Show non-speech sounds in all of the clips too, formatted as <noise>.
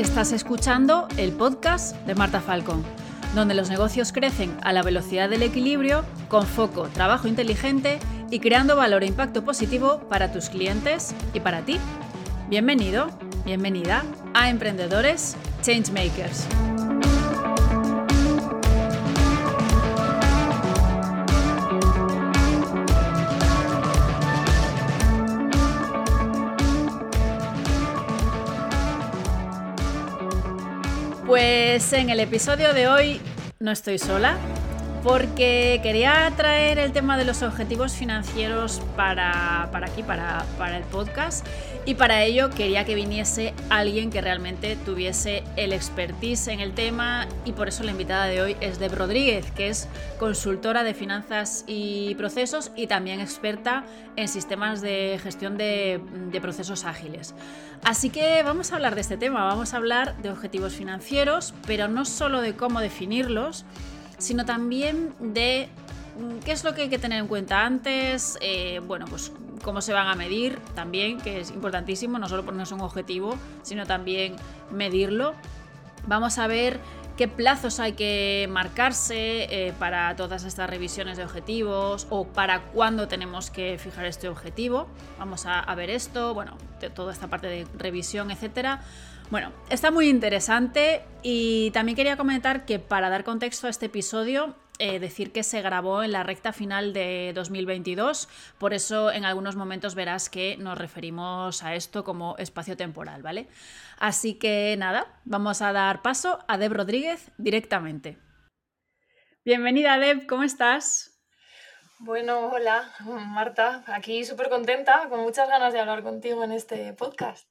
Estás escuchando el podcast de Marta Falcón, donde los negocios crecen a la velocidad del equilibrio, con foco, trabajo inteligente y creando valor e impacto positivo para tus clientes y para ti. Bienvenido, bienvenida a Emprendedores Changemakers. Pues en el episodio de hoy no estoy sola porque quería traer el tema de los objetivos financieros para, aquí, para, el podcast, y para ello quería que viniese alguien que realmente tuviese el expertise en el tema, y por eso la invitada de hoy es Deb Rodríguez, que es consultora de finanzas y procesos y también experta en sistemas de gestión de, procesos ágiles. Así que vamos a hablar de este tema, vamos a hablar de objetivos financieros, pero no solo de cómo definirlos, sino también de mm, qué es lo que hay que tener en cuenta antes, eh, bueno, pues cómo se van a medir también, que es importantísimo, no solo ponerse un objetivo, sino también medirlo. Vamos a ver qué plazos hay que marcarse eh, para todas estas revisiones de objetivos o para cuándo tenemos que fijar este objetivo. Vamos a, a ver esto, bueno, toda esta parte de revisión, etcétera. Bueno, está muy interesante y también quería comentar que para dar contexto a este episodio, eh, decir que se grabó en la recta final de 2022, por eso en algunos momentos verás que nos referimos a esto como espacio temporal, ¿vale? Así que nada, vamos a dar paso a Deb Rodríguez directamente. Bienvenida Deb, ¿cómo estás? Bueno, hola Marta, aquí súper contenta, con muchas ganas de hablar contigo en este podcast.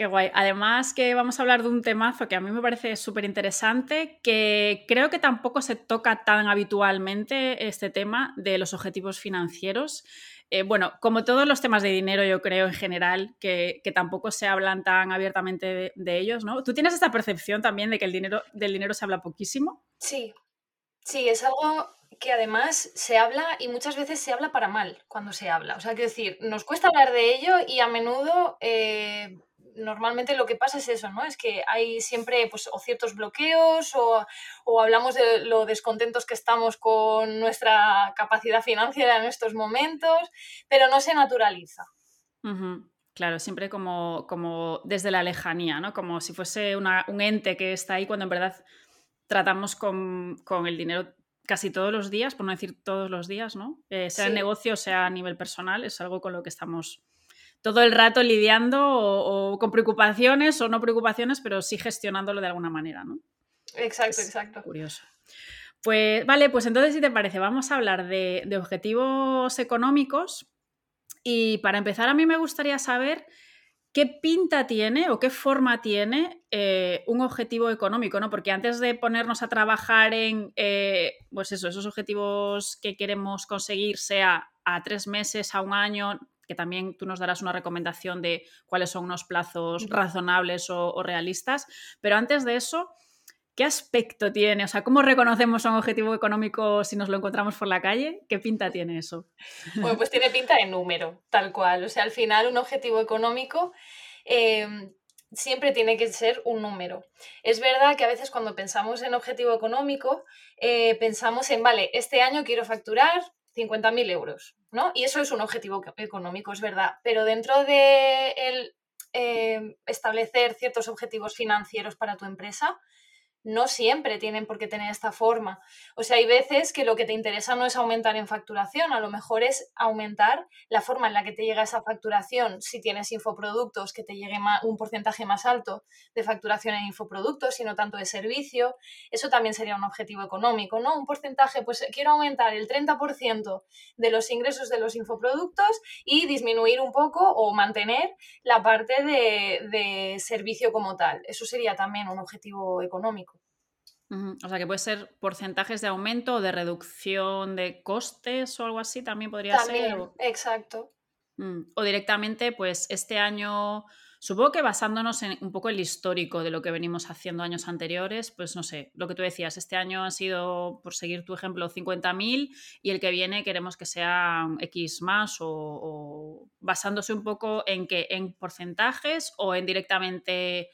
Qué guay. Además que vamos a hablar de un temazo que a mí me parece súper interesante, que creo que tampoco se toca tan habitualmente este tema de los objetivos financieros. Eh, bueno, como todos los temas de dinero, yo creo en general que, tampoco se hablan tan abiertamente de, ellos, ¿no? ¿Tú tienes esta percepción también de que el dinero, del dinero se habla poquísimo? Sí, sí, es algo que además se habla y muchas veces se habla para mal cuando se habla. O sea, quiero decir, nos cuesta hablar de ello y a menudo eh, normalmente lo que pasa es eso, ¿no? Es que hay siempre pues, o ciertos bloqueos o, hablamos de lo descontentos que estamos con nuestra capacidad financiera en estos momentos, pero no se naturaliza. Claro, siempre como, como desde la lejanía, ¿no? Como si fuese un ente que está ahí cuando en verdad tratamos con, el dinero casi todos los días, por no decir todos los días, ¿no? Eh, sea en negocio, sea a nivel personal, es algo con lo que estamos todo el rato lidiando o, con preocupaciones o no preocupaciones, pero sí gestionándolo de alguna manera, ¿no? Exacto, exacto. Curioso. Pues vale, pues entonces si te parece, vamos a hablar de, objetivos económicos y para empezar a mí me gustaría saber qué pinta tiene o qué forma tiene eh, un objetivo económico, ¿no? Porque antes de ponernos a trabajar en, eh, pues eso, esos objetivos que queremos conseguir, sea a tres meses, a un año, que también tú nos darás una recomendación de cuáles son unos plazos razonables o, realistas. Pero antes de eso, ¿qué aspecto tiene? O sea, ¿cómo reconocemos un objetivo económico si nos lo encontramos por la calle? ¿Qué pinta tiene eso? Bueno, pues tiene pinta de número, tal cual. O sea, al final un objetivo económico... Em, siempre tiene que ser un número. Es verdad que a veces cuando pensamos en objetivo económico, eh, pensamos en, vale, este año quiero facturar 50.000 euros, ¿no? Y eso es un objetivo económico, es verdad, pero dentro de el, eh, establecer ciertos objetivos financieros para tu empresa, no siempre tienen por qué tener esta forma. O sea, hay veces que lo que te interesa no es aumentar en facturación, a lo mejor es aumentar la forma en la que te llega esa facturación. Si tienes infoproductos, que te llegue un porcentaje más alto de facturación en infoproductos y no tanto de servicio. Eso también sería un objetivo económico, ¿no? Un porcentaje, pues quiero aumentar el 30% de los ingresos de los infoproductos y disminuir un poco o mantener la parte de, de servicio como tal. Eso sería también un objetivo económico. O sea, que puede ser porcentajes de aumento o de reducción de costes o algo así, también podría ser. También, exacto. Mm, o directamente, pues este año, supongo que basándonos en un poco el histórico de lo que venimos haciendo años anteriores, pues no sé, lo que tú decías, este año han sido, por seguir tu ejemplo, 50.000 y el que viene queremos que sean X más o, o basándose un poco en que en porcentajes o en directamente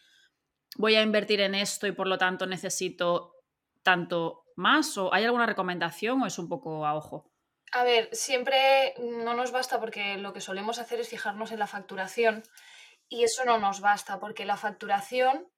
voy a invertir en esto y por lo tanto necesito tanto más? ¿O hay alguna recomendación o es un poco a ojo? A ver, siempre no nos basta porque lo que solemos hacer es fijarnos en la facturación y eso no nos basta porque la facturación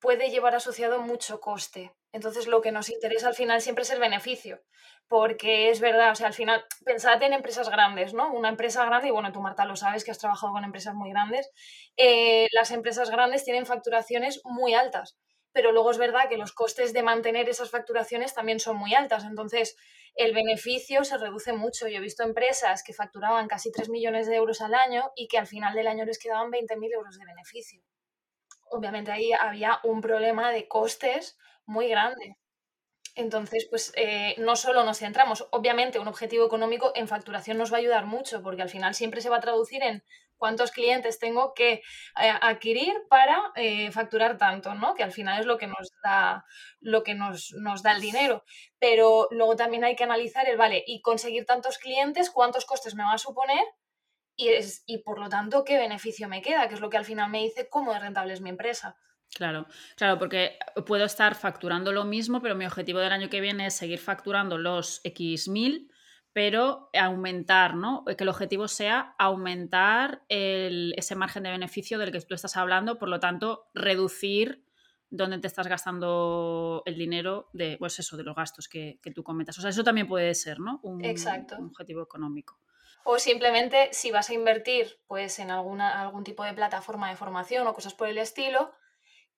puede llevar asociado mucho coste. Entonces lo que nos interesa al final siempre es el beneficio, porque es verdad, o sea, al final, pensad en empresas grandes, ¿no? Una empresa grande, y bueno, tú Marta lo sabes que has trabajado con empresas muy grandes, eh, las empresas grandes tienen facturaciones muy altas, pero luego es verdad que los costes de mantener esas facturaciones también son muy altas, entonces el beneficio se reduce mucho. Yo he visto empresas que facturaban casi 3 millones de euros al año y que al final del año les quedaban 20.000 euros de beneficio. Obviamente ahí había un problema de costes muy grande. Entonces, pues eh, no solo nos centramos, obviamente un objetivo económico en facturación nos va a ayudar mucho, porque al final siempre se va a traducir en cuántos clientes tengo que eh, adquirir para eh, facturar tanto, ¿no? Que al final es lo que nos da, lo que nos, nos, da el dinero. Pero luego también hay que analizar el, vale, y conseguir tantos clientes, cuántos costes me va a suponer y, es, y por lo tanto qué beneficio me queda, que es lo que al final me dice cómo de rentable es mi empresa. Claro, claro, porque puedo estar facturando lo mismo, pero mi objetivo del año que viene es seguir facturando los X mil, pero aumentar, ¿no? Que el objetivo sea aumentar ese margen de beneficio del que tú estás hablando, por lo tanto, reducir dónde te estás gastando el dinero de, pues eso, de los gastos que, tú comentas. O sea, eso también puede ser, ¿no? Un, Exacto. un objetivo económico. O simplemente si vas a invertir pues, en alguna, algún tipo de plataforma de formación o cosas por el estilo,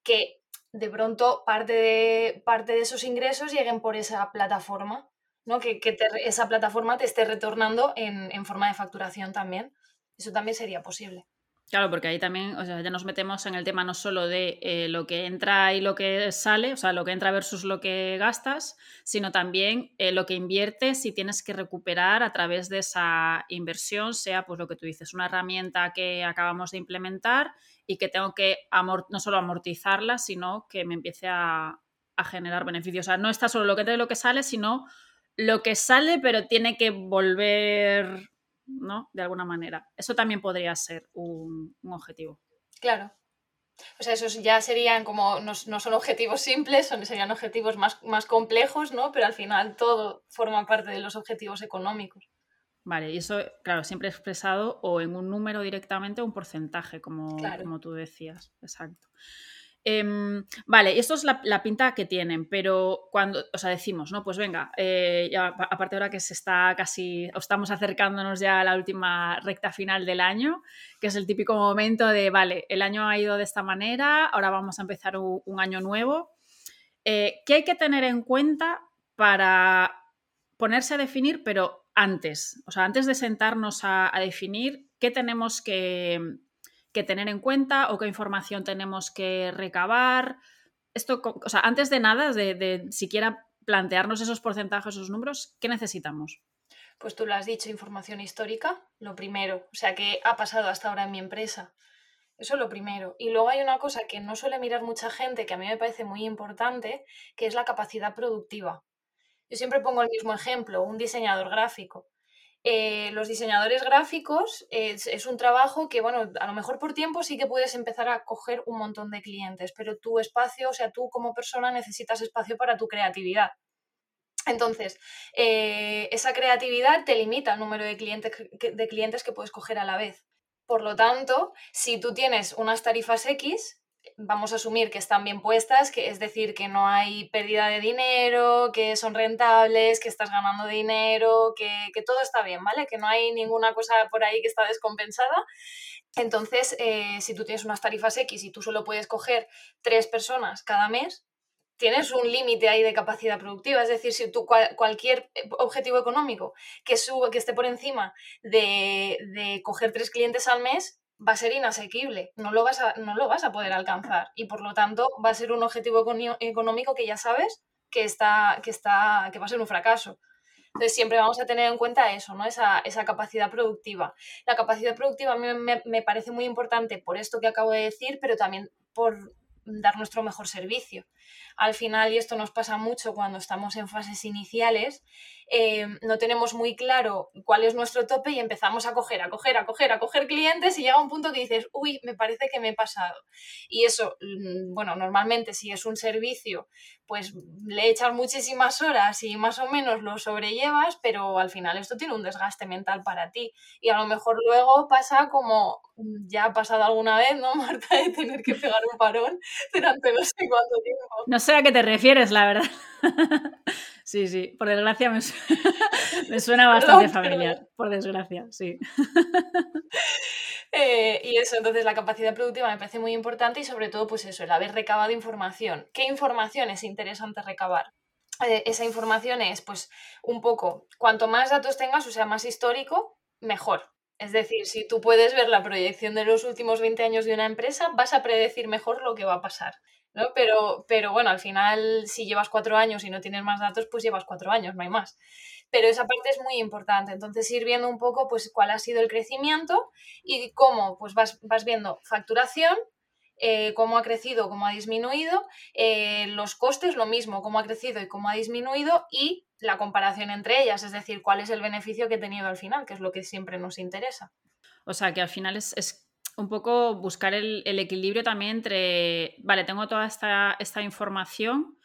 que de pronto parte de, parte de esos ingresos lleguen por esa plataforma, ¿no? que, esa plataforma te esté retornando en, en, forma de facturación también. Eso también sería posible. Claro, porque ahí también, o sea, ya nos metemos en el tema no solo de eh, lo que entra y lo que sale, o sea, lo que entra versus lo que gastas, sino también eh, lo que inviertes y tienes que recuperar a través de esa inversión, sea pues lo que tú dices, una herramienta que acabamos de implementar y que tengo que no solo amortizarla, sino que me empiece a, a generar beneficios. O sea, no está solo lo que entra y lo que sale, sino lo que sale, pero tiene que volver ¿no? De alguna manera. Eso también podría ser un, objetivo. Claro. O sea, esos ya serían como, no, son objetivos simples, son, serían objetivos más, más complejos, ¿no? Pero al final todo forma parte de los objetivos económicos. Vale, y eso, claro, siempre expresado o en un número directamente o un porcentaje, como, como tú decías. Exacto. Em, vale, esto es la, pinta que tienen, pero cuando, o sea, decimos, ¿no? Pues venga, eh, aparte ahora que se está casi, estamos acercándonos ya a la última recta final del año, que es el típico momento de, vale, el año ha ido de esta manera, ahora vamos a empezar un, año nuevo. Eh, ¿Qué hay que tener en cuenta para ponerse a definir, pero antes? O sea, antes de sentarnos a definir, ¿qué tenemos que, que tener en cuenta o qué información tenemos que recabar. Esto, o sea, antes de nada, de, siquiera plantearnos esos porcentajes, esos números, ¿qué necesitamos? Pues tú lo has dicho, información histórica, lo primero. O sea, ¿qué ha pasado hasta ahora en mi empresa? Eso es lo primero. Y luego hay una cosa que no suele mirar mucha gente, que a mí me parece muy importante, que es la capacidad productiva. Yo siempre pongo el mismo ejemplo, un diseñador gráfico. Eh, los diseñadores gráficos es, un trabajo que, bueno, a lo mejor por tiempo sí que puedes empezar a coger un montón de clientes, pero tu espacio, o sea, tú como persona necesitas espacio para tu creatividad. Entonces, eh, esa creatividad te limita el número de clientes, de clientes que puedes coger a la vez. Por lo tanto, si tú tienes unas tarifas X, vamos a asumir que están bien puestas, que es decir, que no hay pérdida de dinero, que son rentables, que estás ganando dinero, que, todo está bien, ¿vale? Que no hay ninguna cosa por ahí que está descompensada. Entonces, eh, si tú tienes unas tarifas X y tú solo puedes coger tres personas cada mes, tienes un límite ahí de capacidad productiva. Es decir, si tú cualquier objetivo económico que, que esté por encima de, de coger tres clientes al mes, va a ser inasequible, no lo, vas a, no lo vas a poder alcanzar y por lo tanto va a ser un objetivo económico que ya sabes que, está, que, está, que va a ser un fracaso. Entonces siempre vamos a tener en cuenta eso, ¿no? esa, esa capacidad productiva. La capacidad productiva a mí me, me parece muy importante por esto que acabo de decir, pero también por dar nuestro mejor servicio. Al final, y esto nos pasa mucho cuando estamos en fases iniciales, eh, no tenemos muy claro cuál es nuestro tope y empezamos a coger, a coger, a coger, a coger clientes y llega un punto que dices, uy, me parece que me he pasado. Y eso, mm, bueno, normalmente si es un servicio, pues le echas muchísimas horas y más o menos lo sobrellevas, pero al final esto tiene un desgaste mental para ti. Y a lo mejor luego pasa como mm, ya ha pasado alguna vez, ¿no, <laughs> Marta? De tener que pegar un parón durante no sé cuánto tiempo. No sé a qué te refieres, la verdad. <laughs> Sí, sí, por desgracia me, <laughs> suena, bastante familiar, por desgracia, sí. <laughs> Eh, y eso, entonces la capacidad productiva me parece muy importante y sobre todo, pues eso, el haber recabado información. ¿Qué información es interesante recabar? Eh, esa información es, pues, un poco, cuanto más datos tengas, o sea, más histórico, mejor. Es decir, si tú puedes ver la proyección de los últimos 20 años de una empresa, vas a predecir mejor lo que va a pasar. ¿No? Pero, pero bueno, al final, si llevas cuatro años y no tienes más datos, pues llevas cuatro años, no hay más. Pero esa parte es muy importante. Entonces, ir viendo un poco pues, cuál ha sido el crecimiento y cómo pues, vas, vas viendo facturación, eh, cómo ha crecido, cómo ha disminuido, eh, los costes, lo mismo, cómo ha crecido y cómo ha disminuido, y la comparación entre ellas, es decir, cuál es el beneficio que he tenido al final, que es lo que siempre nos interesa. O sea, que al final es un poco buscar el, equilibrio también entre, vale, tengo toda esta, esta, información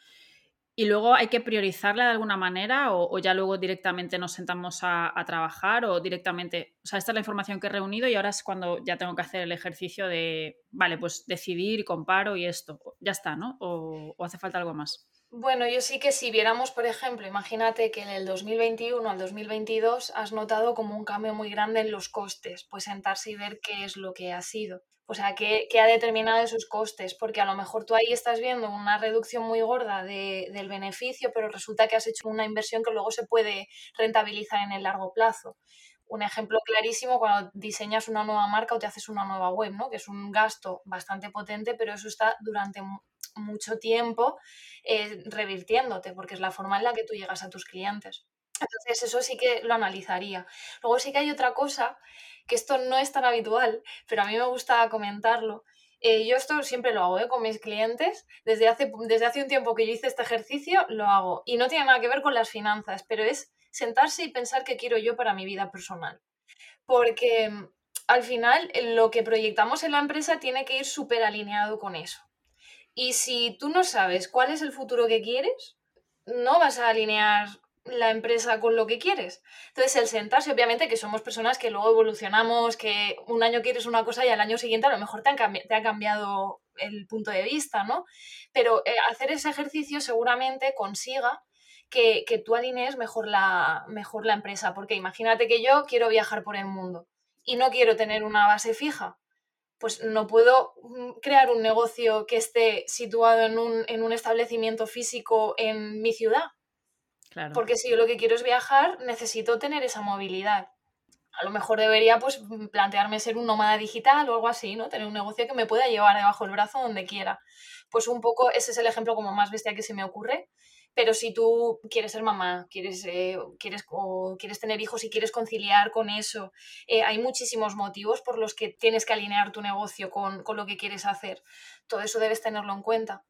y luego hay que priorizarla de alguna manera o, ya luego directamente nos sentamos a, trabajar o directamente, o sea, esta es la información que he reunido y ahora es cuando ya tengo que hacer el ejercicio de, vale, pues decidir comparo y esto, ya está, ¿no? o hace falta algo más. Bueno, yo sí que si viéramos, por ejemplo, imagínate que en el 2021 al 2022 has notado como un cambio muy grande en los costes, pues sentarse y ver qué es lo que ha sido. O sea, qué, ha determinado esos costes, porque a lo mejor tú ahí estás viendo una reducción muy gorda del beneficio, pero resulta que has hecho una inversión que luego se puede rentabilizar en el largo plazo. Un ejemplo clarísimo cuando diseñas una nueva marca o te haces una nueva web, ¿no? Que es un gasto bastante potente, pero eso está durante mucho tiempo eh, revirtiéndote, porque es la forma en la que tú llegas a tus clientes. Entonces, eso sí que lo analizaría. Luego sí que hay otra cosa, que esto no es tan habitual, pero a mí me gusta comentarlo. Eh, yo esto siempre lo hago ¿eh? con mis clientes. Desde hace, desde hace un tiempo que yo hice este ejercicio, lo hago. Y no tiene nada que ver con las finanzas, pero es sentarse y pensar qué quiero yo para mi vida personal. Porque mm, al final lo que proyectamos en la empresa tiene que ir súper alineado con eso. Y si tú no sabes cuál es el futuro que quieres, no vas a alinear la empresa con lo que quieres. Entonces, el sentarse, obviamente que somos personas que luego evolucionamos, que un año quieres una cosa y al año siguiente a lo mejor te, te ha cambiado el punto de vista, ¿no? Pero eh, hacer ese ejercicio seguramente consiga que, que, tú alinees mejor la, mejor la empresa, porque imagínate que yo quiero viajar por el mundo y no quiero tener una base fija pues no puedo mm, crear un negocio que esté situado en un, establecimiento físico en mi ciudad. Claro. Porque si yo lo que quiero es viajar, necesito tener esa movilidad. A lo mejor debería pues mm, plantearme ser un nómada digital o algo así, ¿no? Tener un negocio que me pueda llevar debajo del brazo donde quiera. Pues un poco ese es el ejemplo como más bestia que se me ocurre. Pero si tú quieres ser mamá, quieres, eh, quieres, quieres tener hijos y quieres conciliar con eso, eh, hay muchísimos motivos por los que tienes que alinear tu negocio con, lo que quieres hacer. Todo eso debes tenerlo en cuenta.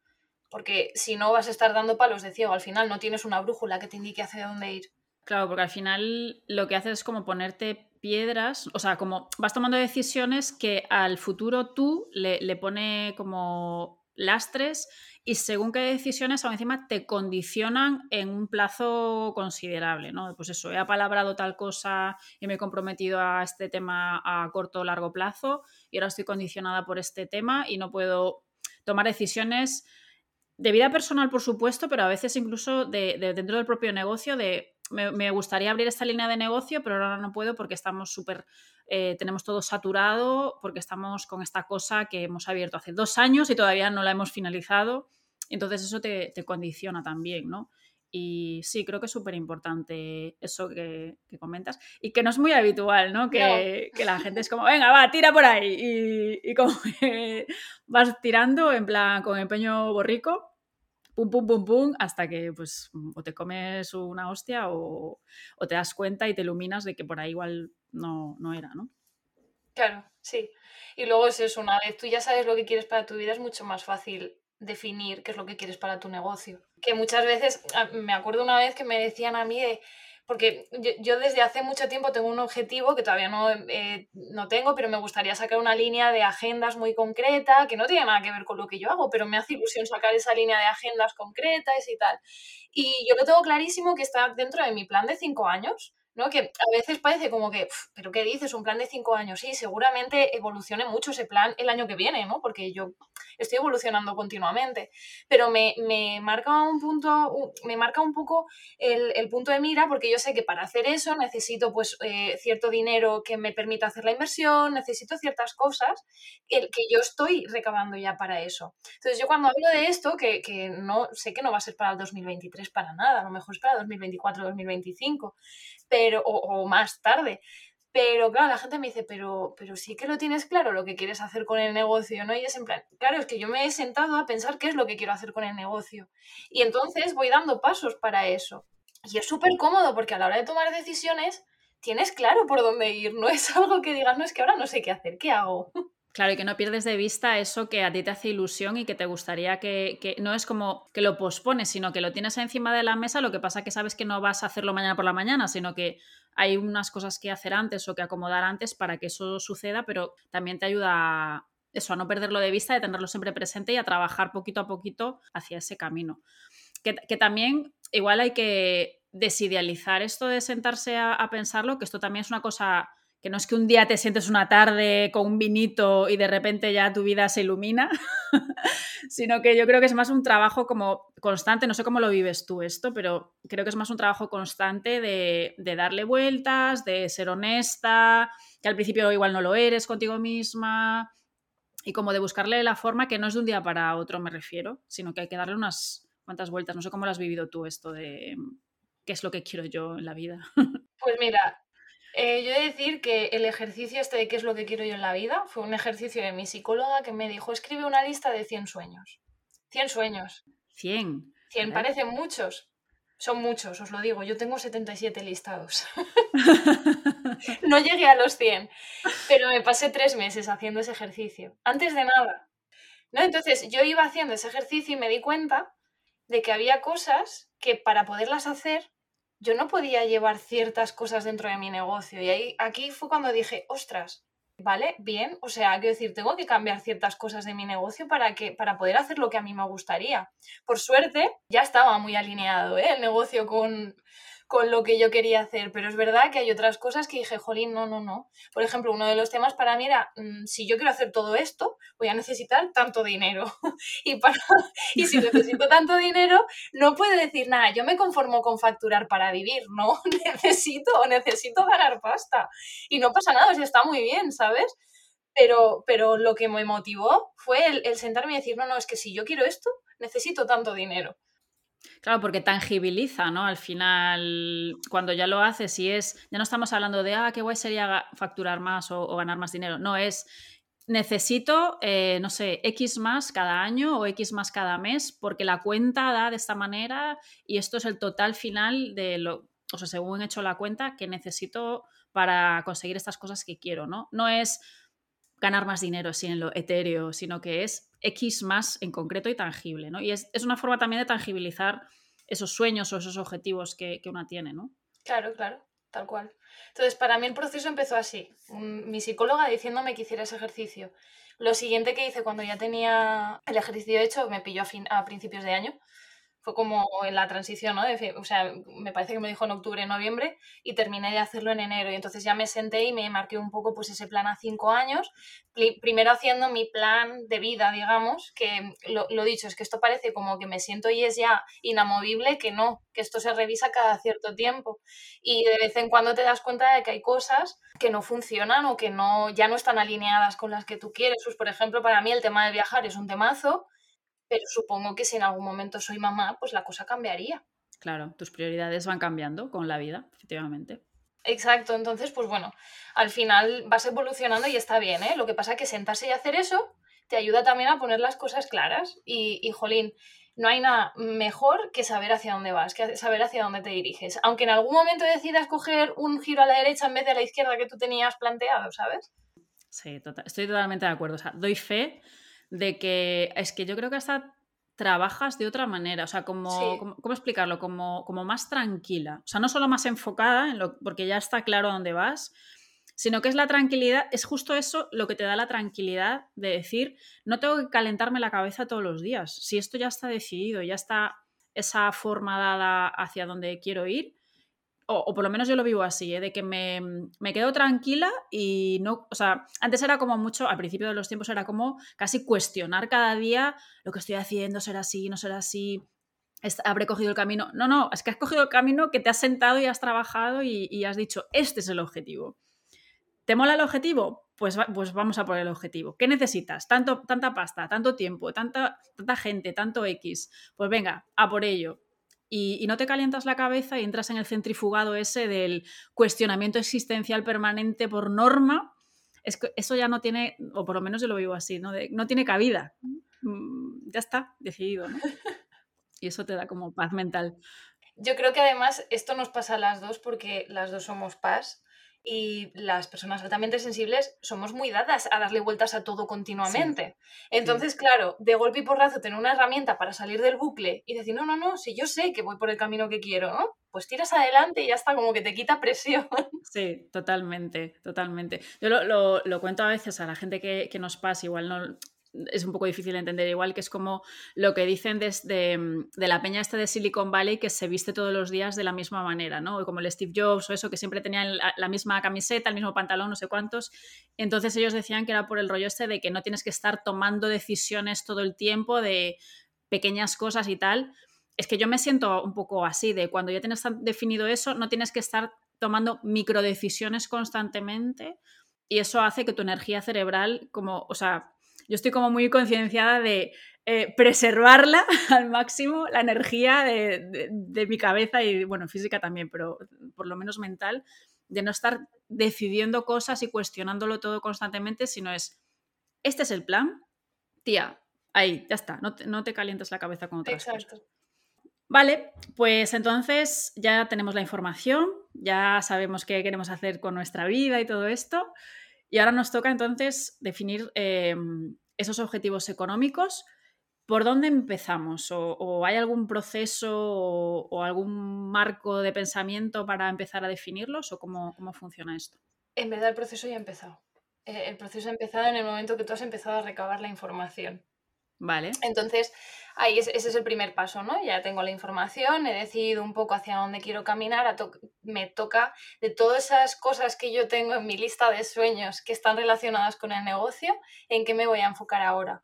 Porque si no vas a estar dando palos de ciego, al final no tienes una brújula que te indique hacia dónde ir. Claro, porque al final lo que haces es como ponerte piedras, o sea, como vas tomando decisiones que al futuro tú le, le pone como lastres y según qué decisiones aún encima te condicionan en un plazo considerable, ¿no? Pues eso, he apalabrado tal cosa y me he comprometido a este tema a corto o largo plazo y ahora estoy condicionada por este tema y no puedo tomar decisiones de vida personal, por supuesto, pero a veces incluso de, dentro del propio negocio de me, gustaría abrir esta línea de negocio, pero ahora no puedo porque estamos súper, eh, tenemos todo saturado, porque estamos con esta cosa que hemos abierto hace dos años y todavía no la hemos finalizado. Entonces eso te, condiciona también, ¿no? Y sí, creo que es súper importante eso que, comentas. Y que no es muy habitual, ¿no? Que, la gente es como, venga, va, tira por ahí. Y, como <laughs> vas tirando en plan con empeño borrico pum, pum, pum, pum, hasta que pues o te comes una hostia o, te das cuenta y te iluminas de que por ahí igual no, no era, ¿no? Claro, sí. Y luego es eso, una vez tú ya sabes lo que quieres para tu vida, es mucho más fácil definir qué es lo que quieres para tu negocio. Que muchas veces, me acuerdo una vez que me decían a mí de, porque yo, desde hace mucho tiempo tengo un objetivo que todavía no, eh, no tengo, pero me gustaría sacar una línea de agendas muy concreta, que no tiene nada que ver con lo que yo hago, pero me hace ilusión sacar esa línea de agendas concretas y tal. Y yo lo tengo clarísimo que está dentro de mi plan de cinco años. ¿No? Que a veces parece como que, ¿pero qué dices? Un plan de cinco años. Sí, seguramente evolucione mucho ese plan el año que viene, ¿no? Porque yo estoy evolucionando continuamente. Pero me, marca un punto, me marca un poco el, punto de mira, porque yo sé que para hacer eso necesito pues eh, cierto dinero que me permita hacer la inversión, necesito ciertas cosas el, que yo estoy recabando ya para eso. Entonces, yo cuando hablo de esto, que, que no sé que no va a ser para el 2023 para nada, a lo mejor es para 2024, 2025 pero, o, más tarde. Pero claro, la gente me dice, pero, pero sí que lo tienes claro lo que quieres hacer con el negocio, ¿no? Y es en plan, claro, es que yo me he sentado a pensar qué es lo que quiero hacer con el negocio. Y entonces voy dando pasos para eso. Y es súper cómodo porque a la hora de tomar decisiones tienes claro por dónde ir, no es <laughs> algo que digas, no es que ahora no sé qué hacer, ¿qué hago? Claro, y que no pierdes de vista eso que a ti te hace ilusión y que te gustaría que, que, no es como que lo pospones, sino que lo tienes encima de la mesa, lo que pasa que sabes que no vas a hacerlo mañana por la mañana, sino que hay unas cosas que hacer antes o que acomodar antes para que eso suceda, pero también te ayuda a eso, a no perderlo de vista, de tenerlo siempre presente y a trabajar poquito a poquito hacia ese camino. Que, que también igual hay que desidealizar esto de sentarse a, a pensarlo, que esto también es una cosa que no es que un día te sientes una tarde con un vinito y de repente ya tu vida se ilumina, <laughs> sino que yo creo que es más un trabajo como constante, no sé cómo lo vives tú esto, pero creo que es más un trabajo constante de, darle vueltas, de ser honesta, que al principio igual no lo eres contigo misma, y como de buscarle la forma que no es de un día para otro, me refiero, sino que hay que darle unas cuantas vueltas. No sé cómo lo has vivido tú esto de qué es lo que quiero yo en la vida. <laughs> Pues mira, eh, yo he de decir que el ejercicio este de qué es lo que quiero yo en la vida fue un ejercicio de mi psicóloga que me dijo, escribe una lista de 100 sueños. 100 sueños. 100. 100 parecen muchos. Son muchos, os lo digo. Yo tengo 77 listados. <laughs> no llegué a los 100, pero me pasé tres meses haciendo ese ejercicio. Antes de nada. ¿No? Entonces yo iba haciendo ese ejercicio y me di cuenta de que había cosas que para poderlas hacer yo no podía llevar ciertas cosas dentro de mi negocio. Y ahí, aquí fue cuando dije, ostras, vale, bien, o sea, quiero decir, tengo que cambiar ciertas cosas de mi negocio para, que, para poder hacer lo que a mí me gustaría. Por suerte, ya estaba muy alineado ¿eh? el negocio con, con lo que yo quería hacer, pero es verdad que hay otras cosas que dije, jolín, no, no, no. Por ejemplo, uno de los temas para mí era, mm, si yo quiero hacer todo esto, voy a necesitar tanto dinero. <laughs> y, para, <laughs> y si necesito tanto dinero, no puedo decir, nada, yo me conformo con facturar para vivir, no, <laughs> necesito, necesito ganar pasta. Y no pasa nada, o está muy bien, ¿sabes? Pero, pero lo que me motivó fue el, el sentarme y decir, no, no, es que si yo quiero esto, necesito tanto dinero. Claro, porque tangibiliza, ¿no? Al final, cuando ya lo haces y es, ya no estamos hablando de, ah, qué guay sería facturar más o, ganar más dinero. No, es, necesito, eh, no sé, X más cada año o X más cada mes porque la cuenta da de esta manera y esto es el total final de lo, o sea, según he hecho la cuenta, que necesito para conseguir estas cosas que quiero, ¿no? No es ganar más dinero en lo etéreo, sino que es X más en concreto y tangible, ¿no? Y es, una forma también de tangibilizar esos sueños o esos objetivos que, que, una tiene, ¿no? Claro, claro, tal cual. Entonces, para mí el proceso empezó así. Mi psicóloga diciéndome que hiciera ese ejercicio. Lo siguiente que hice cuando ya tenía el ejercicio hecho, me pilló a, fin, a principios de año, fue como en la transición, ¿no? o sea, me parece que me dijo en octubre, noviembre y terminé de hacerlo en enero. Y entonces ya me senté y me marqué un poco pues ese plan a cinco años, primero haciendo mi plan de vida, digamos, que lo, lo, dicho, es que esto parece como que me siento y es ya inamovible, que no, que esto se revisa cada cierto tiempo. Y de vez en cuando te das cuenta de que hay cosas que no funcionan o que no, ya no están alineadas con las que tú quieres. Pues, por ejemplo, para mí el tema de viajar es un temazo pero supongo que si en algún momento soy mamá, pues la cosa cambiaría. Claro, tus prioridades van cambiando con la vida, efectivamente. Exacto, entonces, pues bueno, al final vas evolucionando y está bien, ¿eh? Lo que pasa es que sentarse y hacer eso te ayuda también a poner las cosas claras y, y jolín, no hay nada mejor que saber hacia dónde vas, que saber hacia dónde te diriges. Aunque en algún momento decidas coger un giro a la derecha en vez de a la izquierda que tú tenías planteado, ¿sabes? Sí, tota-, estoy totalmente de acuerdo. O sea, doy fe de que es que yo creo que hasta trabajas de otra manera, o sea, como, ¿cómo explicarlo? Como, como más tranquila, o sea, no solo más enfocada, en lo, porque ya está claro dónde vas, sino que es la tranquilidad, es justo eso lo que te da la tranquilidad de decir, no tengo que calentarme la cabeza todos los días, si esto ya está decidido, ya está esa forma dada hacia donde quiero ir, o, por lo menos yo lo vivo así, ¿eh? de que me, me, quedo tranquila y no, o sea, antes era como mucho, al principio de los tiempos era como casi cuestionar cada día lo que estoy haciendo, será así, no será así, habré cogido el camino. No, no, es que has cogido el camino que te has sentado y has trabajado y, has dicho, este es el objetivo. ¿Te mola el objetivo? Pues, pues vamos a por el objetivo. ¿Qué necesitas? Tanto, tanta pasta, tanto tiempo, tanta, tanta gente, tanto X. Pues venga, a por ello y, no te calientas la cabeza y entras en el centrifugado ese del cuestionamiento existencial permanente por norma, es que eso ya no tiene, o por lo menos yo lo vivo así, no, no tiene cabida. Mm, ya está, decidido. <laughs> Y eso te da como paz mental. Yo creo que además esto nos pasa a las dos porque las dos somos paz y las personas altamente sensibles somos muy dadas a darle vueltas a todo continuamente. Entonces, claro, de golpe y porrazo tener una herramienta para salir del bucle y decir, no, no, no, si yo sé que voy por el camino que quiero, ¿no? Pues tiras adelante y ya está, como que te quita presión. <laughs> Sí, totalmente, totalmente. Yo lo, lo, cuento a veces a la gente que, que nos pasa, igual no, es un poco difícil de entender, igual que es como lo que dicen desde de la peña esta de Silicon Valley que se viste todos los días de la misma manera, ¿no? Como el Steve Jobs o eso, que siempre tenían la, misma camiseta, el mismo pantalón, no sé cuántos. Entonces ellos decían que era por el rollo este de que no tienes que estar tomando decisiones todo el tiempo de pequeñas cosas y tal. Es que yo me siento un poco así, de cuando ya tienes definido eso, no tienes que estar tomando microdecisiones constantemente y eso hace que tu energía cerebral, como, o sea, yo estoy como muy concienciada de eh, preservarla <laughs> al máximo, la energía de, mi cabeza y, bueno, física también, pero por lo menos mental, de no estar decidiendo cosas y cuestionándolo todo constantemente, sino es, este es el plan, tía, ahí, ya está, no te, no calientes la cabeza con otras cosas. Vale, pues entonces ya tenemos la información, ya sabemos qué queremos hacer con nuestra vida y todo esto. Y ahora nos toca entonces definir em, esos objetivos económicos. ¿Por dónde empezamos? ¿O, hay algún proceso o, algún marco de pensamiento para empezar a definirlos? ¿O cómo, funciona esto? En verdad el proceso ya ha empezado. Eh, el proceso ha empezado en el momento que tú has empezado a recabar la información. Vale. Entonces, ahí ese es el primer paso, ¿no? Ya tengo la información, he decidido un poco hacia dónde quiero caminar, me toca de todas esas cosas que yo tengo en mi lista de sueños que están relacionadas con el negocio, en qué me voy a enfocar ahora.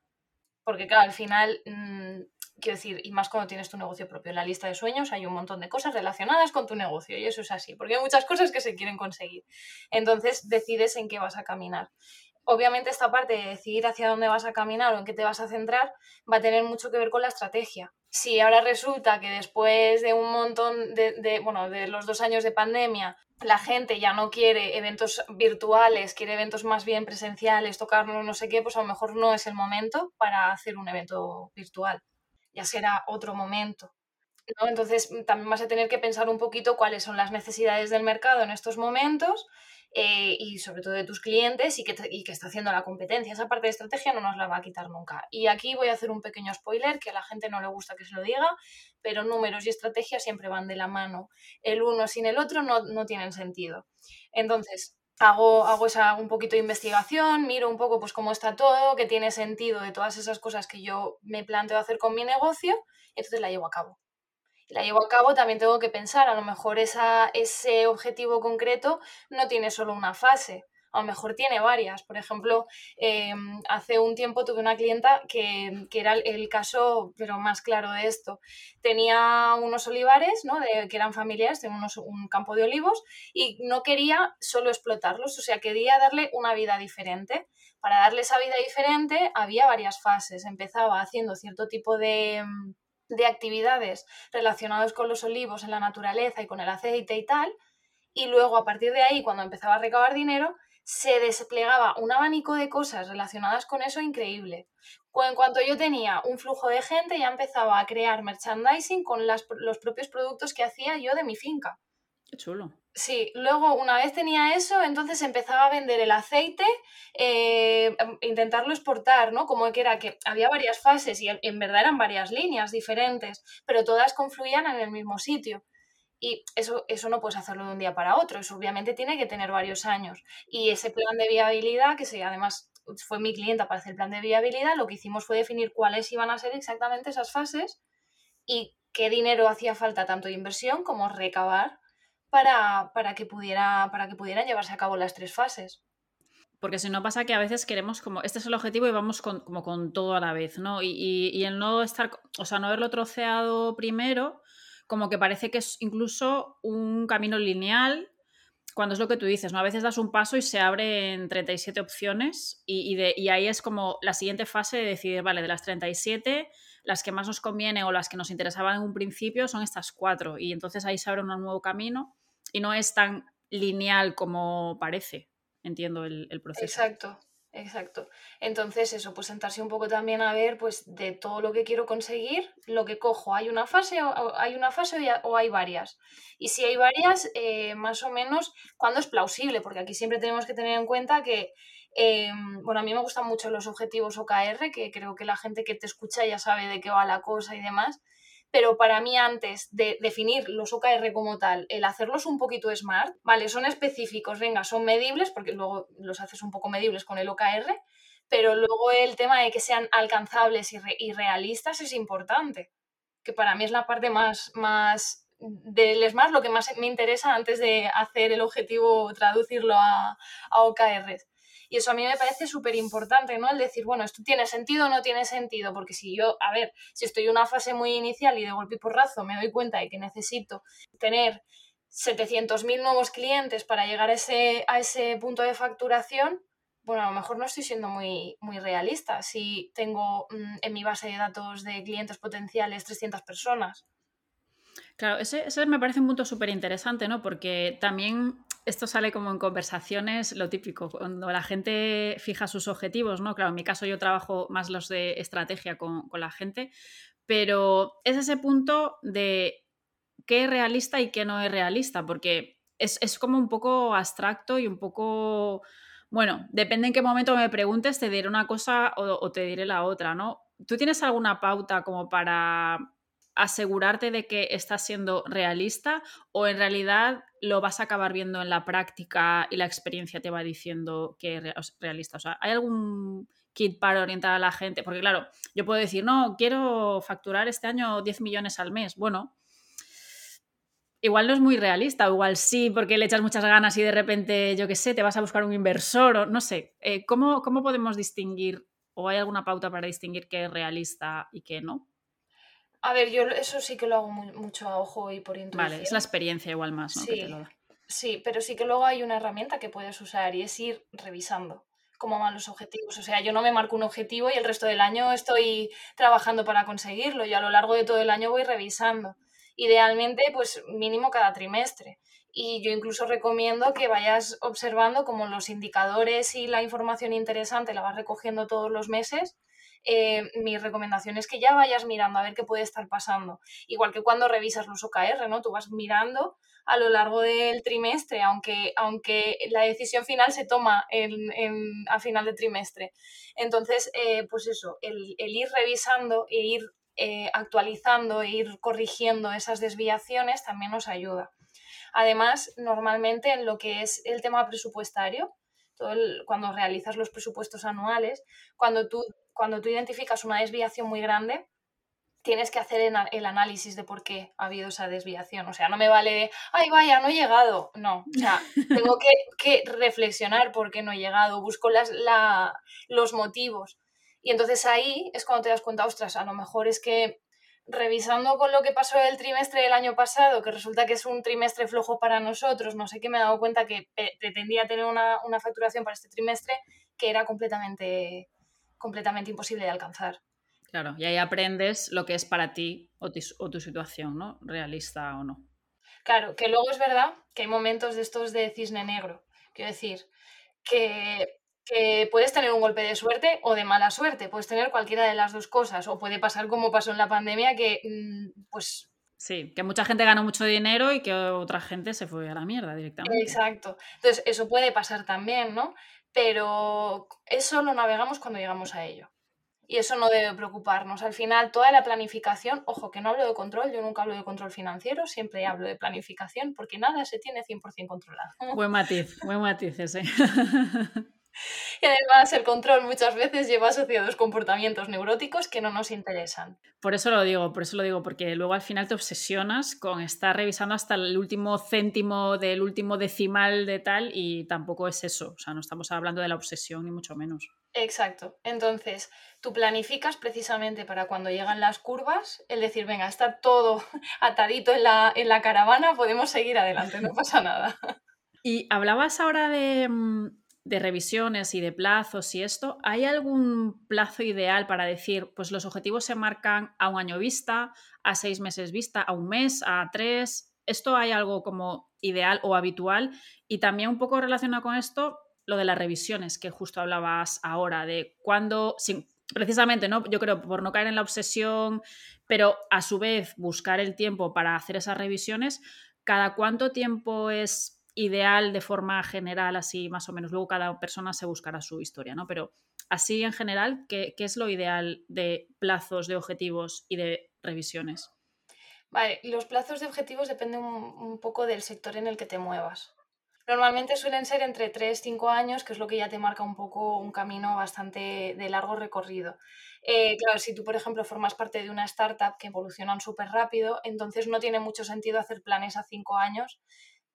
Porque claro, al final, mm, quiero decir, y más cuando tienes tu negocio propio, en la lista de sueños hay un montón de cosas relacionadas con tu negocio y eso es así, porque hay muchas cosas que se quieren conseguir. Entonces decides en qué vas a caminar obviamente esta parte de decidir hacia dónde vas a caminar o en qué te vas a centrar va a tener mucho que ver con la estrategia. Si ahora resulta que después de un montón de, bueno, de los dos años de pandemia, la gente ya no quiere eventos virtuales, quiere eventos más bien presenciales, tocarnos no sé qué, pues a lo mejor no es el momento para hacer un evento virtual. Ya será otro momento. Entonces también vas a tener que pensar un poquito cuáles son las necesidades del mercado en estos momentos eh, y sobre todo de tus clientes y que, y que está haciendo la competencia. Esa parte de estrategia no nos la va a quitar nunca. Y aquí voy a hacer un pequeño spoiler que a la gente no le gusta que se lo diga, pero números y estrategia siempre van de la mano. El uno sin el otro no, no tienen sentido. Entonces, hago, hago esa un poquito de investigación, miro un poco pues cómo está todo, qué tiene sentido de todas esas cosas que yo me planteo hacer con mi negocio, y entonces la llevo a cabo la llevo a cabo, también tengo que pensar, a lo mejor ese objetivo concreto no tiene solo una fase, a lo mejor tiene varias. Por ejemplo, em, hace un tiempo tuve una clienta que, era el caso, pero más claro de esto. Tenía unos olivares, ¿no? De, que eran familiares, tenía un campo de olivos y no quería solo explotarlos, o sea, quería darle una vida diferente. Para darle esa vida diferente había varias fases. Empezaba haciendo cierto tipo de de actividades relacionadas con los olivos en la naturaleza y con el aceite y tal, y luego a partir de ahí, cuando empezaba a recabar dinero, se desplegaba un abanico de cosas relacionadas con eso increíble. En cuanto yo tenía un flujo de gente, ya empezaba a crear merchandising con los propios productos que hacía yo de mi finca. Qué chulo. Sí, luego una vez tenía eso, entonces empezaba a vender el aceite, eh, intentarlo exportar, ¿no? Como que era que había varias fases y en verdad eran varias líneas diferentes, pero todas confluían en el mismo sitio. Y eso, eso no puedes hacerlo de un día para otro, eso obviamente tiene que tener varios años. Y ese plan de viabilidad, que se, además fue mi clienta para hacer el plan de viabilidad, lo que hicimos fue definir cuáles iban a ser exactamente esas fases y qué dinero hacía falta tanto de inversión como recabar para, para, que pudiera, para que pudieran llevarse a cabo las tres fases. Porque si no pasa que a veces queremos como, este es el objetivo y vamos con, como con todo a la vez, ¿no? Y, y, el no estar, o sea, no haberlo troceado primero, como que parece que es incluso un camino lineal, cuando es lo que tú dices, ¿no? A veces das un paso y se abren 37 opciones y, y, de, y ahí es como la siguiente fase de decidir, vale, de las 37, las que más nos conviene o las que nos interesaban en un principio son estas cuatro y entonces ahí se abre un nuevo camino y no es tan lineal como parece, entiendo el, proceso. Exacto, exacto. Entonces eso, pues sentarse un poco también a ver pues de todo lo que quiero conseguir, lo que cojo, ¿hay una fase o hay, una fase o hay varias? Y si hay varias, eh, más o menos, ¿cuándo es plausible? Porque aquí siempre tenemos que tener en cuenta que eh, bueno, a mí me gustan mucho los objetivos OKR, que creo que la gente que te escucha ya sabe de qué va la cosa y demás pero para mí antes de definir los OKR como tal, el hacerlos un poquito smart, vale, son específicos, venga, son medibles, porque luego los haces un poco medibles con el OKR, pero luego el tema de que sean alcanzables y realistas es importante, que para mí es la parte más, más del smart, lo que más me interesa antes de hacer el objetivo, traducirlo a, a OKRs. Y eso a mí me parece súper importante, ¿no? El decir, bueno, ¿esto tiene sentido o no tiene sentido? Porque si yo, a ver, si estoy en una fase muy inicial y de golpe y porrazo me doy cuenta de que necesito tener 700.000 nuevos clientes para llegar a ese, a ese punto de facturación, bueno, a lo mejor no estoy siendo muy, muy realista si tengo mm, en mi base de datos de clientes potenciales 300 personas. Claro, ese, ese me parece un punto súper interesante, ¿no? Porque también esto sale como en conversaciones, lo típico, cuando la gente fija sus objetivos, ¿no? Claro, en mi caso yo trabajo más los de estrategia con, la gente, pero es ese punto de qué es realista y qué no es realista, porque es, es como un poco abstracto y un poco, bueno, depende en qué momento me preguntes, te diré una cosa o te diré la otra, ¿no? ¿Tú tienes alguna pauta como para asegurarte de que estás siendo realista o en realidad lo vas a acabar viendo en la práctica y la experiencia te va diciendo que es realista? O sea, ¿hay algún kit para orientar a la gente? Porque claro, yo puedo decir, no, quiero facturar este año 10 millones al mes. Bueno, igual no es muy realista, igual sí, porque le echas muchas ganas y de repente, yo qué sé, te vas a buscar un inversor o no sé. Eh, ¿cómo, ¿Cómo podemos distinguir o hay alguna pauta para distinguir qué es realista y qué no? A ver, yo eso sí que lo hago muy, mucho a ojo y por intuición. Vale, es la experiencia igual más, ¿no? Sí, sí, pero sí que luego hay una herramienta que puedes usar y es ir revisando cómo van los objetivos. O sea, yo no me marco un objetivo y el resto del año estoy trabajando para conseguirlo. Yo a lo largo de todo el año voy revisando. Idealmente, pues mínimo cada trimestre. Y yo incluso recomiendo que vayas observando cómo los indicadores y la información interesante la vas recogiendo todos los meses eh, mi recomendación es que ya vayas mirando a ver qué puede estar pasando. Igual que cuando revisas los OKR, ¿no? Tú vas mirando a lo largo del trimestre, aunque, aunque la decisión final se toma en, a final de trimestre. Entonces, eh, pues eso, el, el, ir revisando e ir eh, actualizando e ir corrigiendo esas desviaciones también nos ayuda. Además, normalmente en lo que es el tema presupuestario, todo el, cuando realizas los presupuestos anuales, cuando tú cuando tú identificas una desviación muy grande, tienes que hacer el análisis de por qué ha habido esa desviación. O sea, no me vale de, ay, vaya, no he llegado. No, o sea, <laughs> tengo que, que reflexionar por qué no he llegado, busco las, la, los motivos. Y entonces ahí es cuando te das cuenta, ostras, a lo mejor es que revisando con lo que pasó el trimestre del año pasado, que resulta que es un trimestre flojo para nosotros, no sé qué, me he dado cuenta que pretendía tener una, una facturación para este trimestre que era completamente completamente imposible de alcanzar. Claro, y ahí aprendes lo que es para ti o, o, tu situación, ¿no? Realista o no. Claro, que luego es verdad que hay momentos de estos de cisne negro. Quiero decir, que, que puedes tener un golpe de suerte o de mala suerte, puedes tener cualquiera de las dos cosas, o puede pasar como pasó en la pandemia, que mm, pues Sí, que mucha gente ganó mucho dinero y que otra gente se fue a la mierda directamente. Exacto. Entonces, eso puede pasar también, ¿no? Pero eso lo navegamos cuando llegamos a ello. Y eso no debe preocuparnos. Al final, toda la planificación, ojo, que no hablo de control, yo nunca hablo de control financiero, siempre hablo de planificación, porque nada se tiene 100% controlado. Buen matiz, buen matiz ese. <laughs> <laughs> Y además el control muchas veces lleva asociados comportamientos neuróticos que no nos interesan. Por eso lo digo, por eso lo digo, porque luego al final te obsesionas con estar revisando hasta el último céntimo del último decimal de tal y tampoco es eso, o sea, no estamos hablando de la obsesión ni mucho menos. Exacto. Entonces, tú planificas precisamente para cuando llegan las curvas, el decir, venga, está todo <laughs> atadito en la, en la caravana, podemos seguir adelante, no pasa nada. <laughs> Y hablabas ahora de, mm, de revisiones y de plazos y esto, ¿hay algún plazo ideal para decir, pues los objetivos se marcan a un año vista, a seis meses vista, a un mes, a tres? ¿Esto hay algo como ideal o habitual? Y también un poco relacionado con esto, lo de las revisiones que justo hablabas ahora, de cuándo, precisamente, ¿no? Yo creo por no caer en la obsesión, pero a su vez buscar el tiempo para hacer esas revisiones, ¿cada cuánto tiempo es ideal de forma general, así más o menos. Luego cada persona se buscará su historia, ¿no? Pero así en general, ¿qué, es lo ideal de plazos, de objetivos y de revisiones? Vale, los plazos de objetivos dependen un, poco del sector en el que te muevas. Normalmente suelen ser entre 3 5 años, que es lo que ya te marca un poco un camino bastante de largo recorrido. Eh, claro, si tú, por ejemplo, formas parte de una startup que evolucionan súper rápido, entonces no tiene mucho sentido hacer planes a 5 años,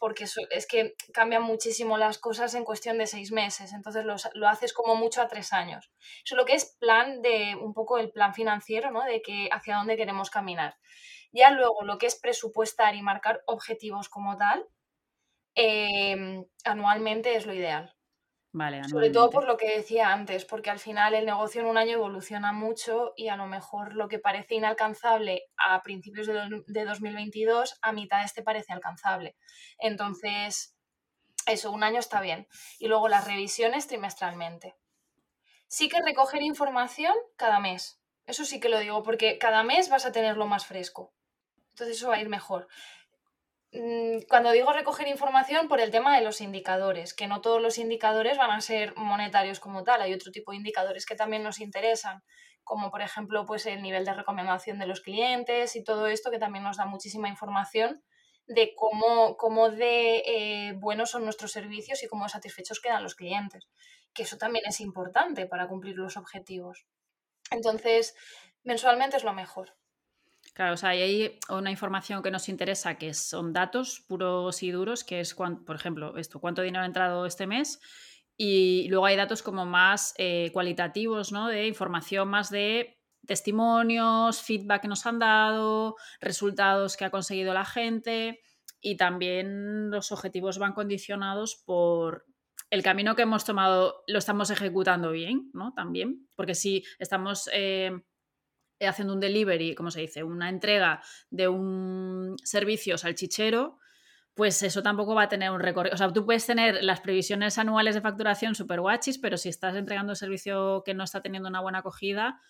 porque es que cambian muchísimo las cosas en cuestión de seis meses, entonces lo, haces como mucho a tres años. Eso es lo que es plan de un poco el plan financiero, ¿no? De que hacia dónde queremos caminar. Ya luego lo que es presupuestar y marcar objetivos como tal, em, anualmente es lo ideal. Sobre todo por lo que decía antes, porque al final el negocio en un año evoluciona mucho y a lo mejor lo que parece inalcanzable a principios de, de 2022, a mitad este parece alcanzable. Entonces, eso, un año está bien. Y luego las revisiones trimestralmente. Sí que recoger información cada mes. Eso sí que lo digo, porque cada mes vas a tenerlo más fresco. Entonces eso va a ir mejor. Mm, cuando digo recoger información por el tema de los indicadores, que no todos los indicadores van a ser monetarios como tal, hay otro tipo de indicadores que también nos interesan, como por ejemplo pues el nivel de recomendación de los clientes y todo esto que también nos da muchísima información de cómo, cómo de eh, buenos son nuestros servicios y cómo satisfechos quedan los clientes, que eso también es importante para cumplir los objetivos. Entonces, mensualmente es lo mejor. Claro, o sea, hay una información que nos interesa que son datos puros y duros, que es, por ejemplo, esto, cuánto dinero ha entrado este mes. Y luego hay datos como más eh, cualitativos, ¿no? De información más de testimonios, feedback que nos han dado, resultados que ha conseguido la gente. Y también los objetivos van condicionados por el camino que hemos tomado, lo estamos ejecutando bien, ¿no? También, porque si estamos... Eh, haciendo un delivery, como se dice, una entrega de un servicio salchichero, pues eso tampoco va a tener un recorrido. O sea, tú puedes tener las previsiones anuales de facturación super guachis, pero si estás entregando un servicio que no está teniendo una buena acogida,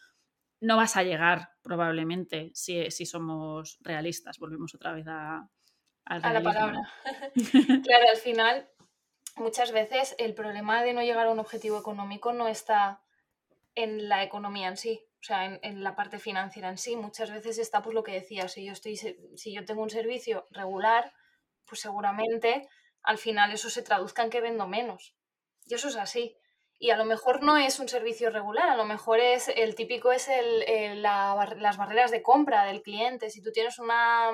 no vas a llegar probablemente si, somos realistas. Volvemos otra vez a, a la palabra. <laughs> <laughs> claro, al final, muchas veces el problema de no llegar a un objetivo económico no está en la economía en sí, o sea, en, la parte financiera en sí, muchas veces está pues lo que decía, si yo, estoy, si yo tengo un servicio regular, pues seguramente al final eso se traduzca en que vendo menos. Y eso es así. Y a lo mejor no es un servicio regular, a lo mejor es el típico es el, las barreras de compra del cliente. Si tú tienes una,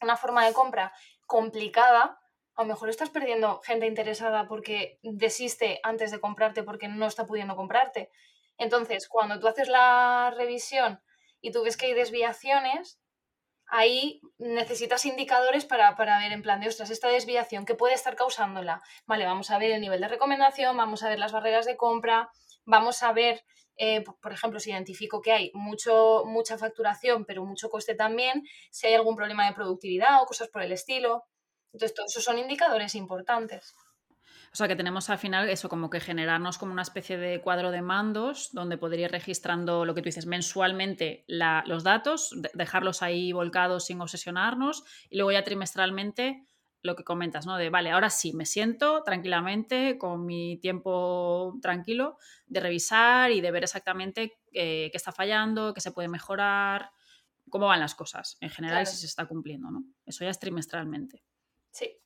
una forma de compra complicada, a lo mejor estás perdiendo gente interesada porque desiste antes de comprarte porque no está pudiendo comprarte. Entonces, cuando tú haces la revisión y tú ves que hay desviaciones, ahí necesitas indicadores para, ver en plan de, ostras, esta desviación, ¿qué puede estar causándola? Vale, vamos a ver el nivel de recomendación, vamos a ver las barreras de compra, vamos a ver, eh, por ejemplo, si identifico que hay mucho, mucha facturación, pero mucho coste también, si hay algún problema de productividad o cosas por el estilo. Entonces, todos esos son indicadores importantes. O sea que tenemos al final eso, como que generarnos como una especie de cuadro de mandos donde podría ir registrando lo que tú dices mensualmente los datos, dejarlos ahí volcados sin obsesionarnos y luego ya trimestralmente lo que comentas, ¿no? De, vale, ahora sí, me siento tranquilamente, con mi tiempo tranquilo, de revisar y de ver exactamente eh, qué está fallando, qué se puede mejorar, cómo van las cosas en general si se está cumpliendo, ¿no? Eso ya es trimestralmente. Sí.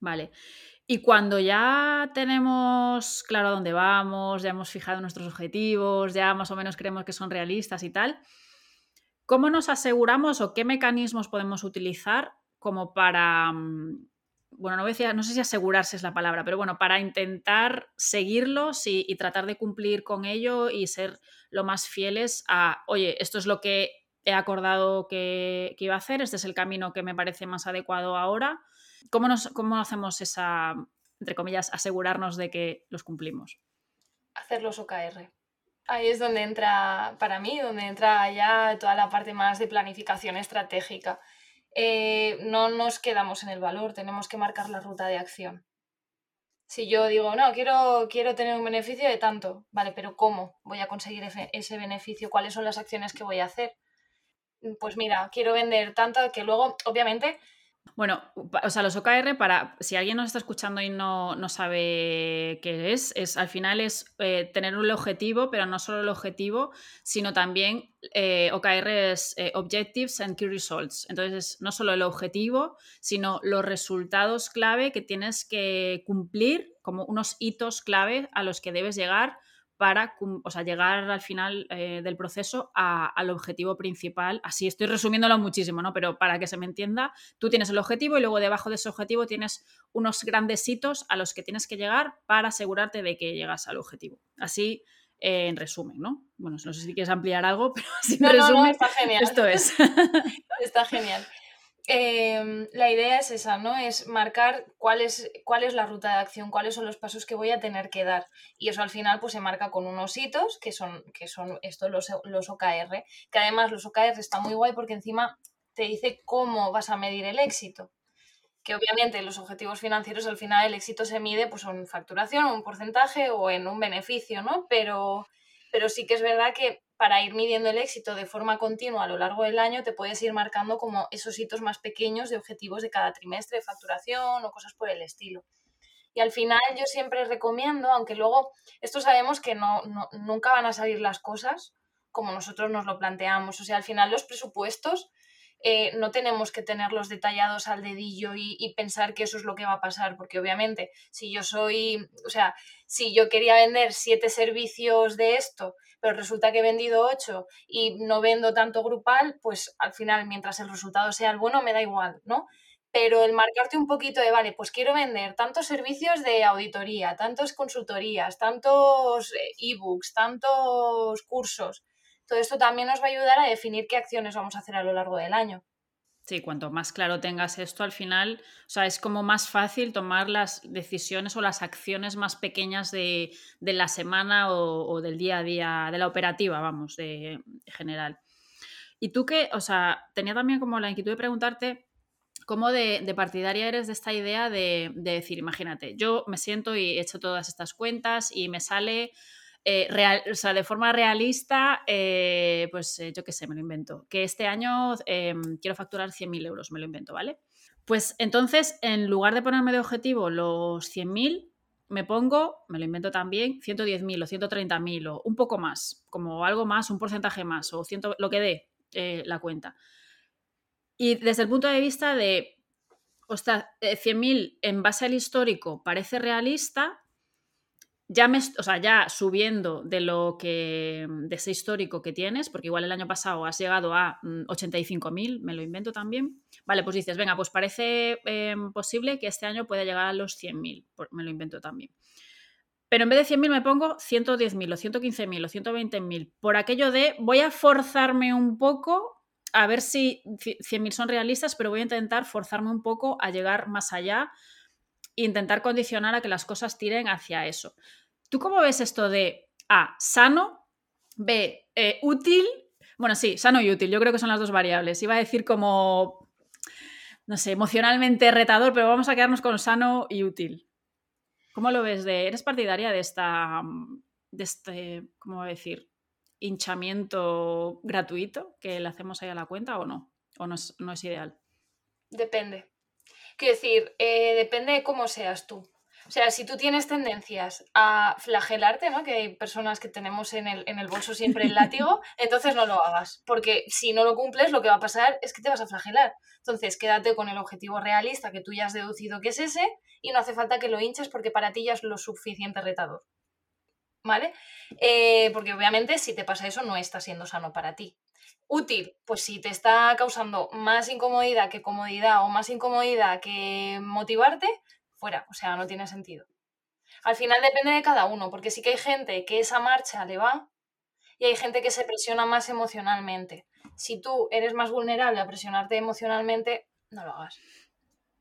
Vale. Y cuando ya tenemos claro a dónde vamos, ya hemos fijado nuestros objetivos, ya más o menos creemos que son realistas y tal, ¿cómo nos aseguramos o qué mecanismos podemos utilizar como para mm, bueno, no, decía, no sé si asegurarse es la palabra, pero bueno, para intentar seguirlos y, tratar de cumplir con ello y ser lo más fieles a, oye, esto es lo que he acordado que, iba a hacer, este es el camino que me parece más adecuado ahora. ¿Cómo, nos, ¿Cómo hacemos esa, entre comillas, asegurarnos de que los cumplimos? Hacer los OKR. Ahí es donde entra, para mí, donde entra ya toda la parte más de planificación estratégica. Eh, no nos quedamos en el valor, tenemos que marcar la ruta de acción. Si yo digo, no, quiero, quiero tener un beneficio de tanto, vale, pero ¿cómo voy a conseguir ese beneficio? ¿Cuáles son las acciones que voy a hacer? Pues mira, quiero vender tanto que luego, obviamente, bueno, o sea, los OKR, para si alguien nos está escuchando y no, sabe qué es, es al final es eh, tener un objetivo, pero no solo el objetivo, sino también eh, OKR es eh, Objectives and Key Results. Entonces, no solo el objetivo, sino los resultados clave que tienes que cumplir, como unos hitos clave a los que debes llegar para llegar al final eh, del proceso al objetivo principal. Así estoy resumiéndolo muchísimo, ¿no? Pero para que se me entienda, tú tienes el objetivo y luego debajo de ese objetivo tienes unos grandes hitos a los que tienes que llegar para asegurarte de que llegas al objetivo. Así, eh, en resumen, ¿no? Bueno, no sé si quieres ampliar algo, <laughs> pero así en resumen, está genial. esto es. <laughs> está genial. Em, la idea es esa, ¿no? Es marcar cuál es, la ruta de acción, cuáles son los pasos que voy a tener que dar. Y eso al final pues se marca con unos hitos, que son, que son estos los, los OKR, que además los OKR está muy guay porque encima te dice cómo vas a medir el éxito. Que obviamente los objetivos financieros al final el éxito se mide pues en facturación, un porcentaje o en un beneficio, ¿no? Pero, pero sí que es verdad que para ir midiendo el éxito de forma continua a lo largo del año, te puedes ir marcando como esos hitos más pequeños de objetivos de cada trimestre, de facturación o cosas por el estilo. Y al final yo siempre recomiendo, aunque luego esto sabemos que no, nunca van a salir las cosas como nosotros nos lo planteamos. O sea, al final los presupuestos eh, no tenemos que tenerlos detallados al dedillo y, pensar que eso es lo que va a pasar, porque obviamente si yo soy, o sea, si yo quería vender siete servicios de esto, pero resulta que he vendido ocho y no vendo tanto grupal, pues al final, mientras el resultado sea el bueno, me da igual, ¿no? Pero el marcarte un poquito de, vale, pues quiero vender tantos servicios de auditoría, tantas consultorías, tantos eh, ebooks, tantos cursos, todo esto también nos va a ayudar a definir qué acciones vamos a hacer a lo largo del año. Sí, cuanto más claro tengas esto, al final, o sea, es como más fácil tomar las decisiones o las acciones más pequeñas de, la semana o, del día a día, de la operativa, vamos, de, general. Y tú que, o sea, tenía también como la inquietud de preguntarte cómo de, partidaria eres de esta idea de, de, decir, imagínate, yo me siento y he hecho todas estas cuentas y me sale eh, real, o sea, de forma realista, eh, pues eh, yo qué sé, me lo invento. Que este año em, quiero facturar 100.000 euros, me lo invento, ¿vale? Pues entonces, en lugar de ponerme de objetivo los 100.000, me pongo, me lo invento también, 110.000 o 130.000 o un poco más, como algo más, un porcentaje más o ciento, lo que dé la cuenta. Y desde el punto de vista de, ostras, 100.000 en base al histórico parece realista, ya, me, o sea, ya subiendo de lo que de ese histórico que tienes, porque igual el año pasado has llegado a 85.000, mm, me lo invento también. Vale, pues dices, venga, pues parece em, posible que este año pueda llegar a los 100.000, me lo invento también. Pero en vez de 100.000 me pongo 110.000 o 115.000 o 120.000, por aquello de voy a forzarme un poco a ver si 100.000 son realistas, pero voy a intentar forzarme un poco a llegar más allá e intentar condicionar a que las cosas tiren hacia eso. ¿Tú cómo ves esto de A, sano, B, eh, útil? Bueno, sí, sano y útil, yo creo que son las dos variables. Iba a decir como, no sé, emocionalmente retador, pero vamos a quedarnos con sano y útil. ¿Cómo lo ves? De, ¿Eres partidaria de esta, de este, ¿cómo decir? hinchamiento gratuito que le hacemos ahí a la cuenta o no? ¿O no es, no es ideal? Depende. Quiero decir, eh, depende de cómo seas tú. O sea, si tú tienes tendencias a flagelarte, ¿no? Que hay personas que tenemos en el, en el bolso siempre el látigo, <laughs> entonces no lo hagas. Porque si no lo cumples, lo que va a pasar es que te vas a flagelar. Entonces, quédate con el objetivo realista que tú ya has deducido que es ese y no hace falta que lo hinches porque para ti ya es lo suficiente retador. ¿Vale? Eh, porque obviamente si te pasa eso no está siendo sano para ti. Útil, pues si te está causando más incomodidad que comodidad o más incomodidad que motivarte, fuera, o sea, no tiene sentido. Al final depende de cada uno, porque sí que hay gente que esa marcha le va y hay gente que se presiona más emocionalmente. Si tú eres más vulnerable a presionarte emocionalmente, no lo hagas.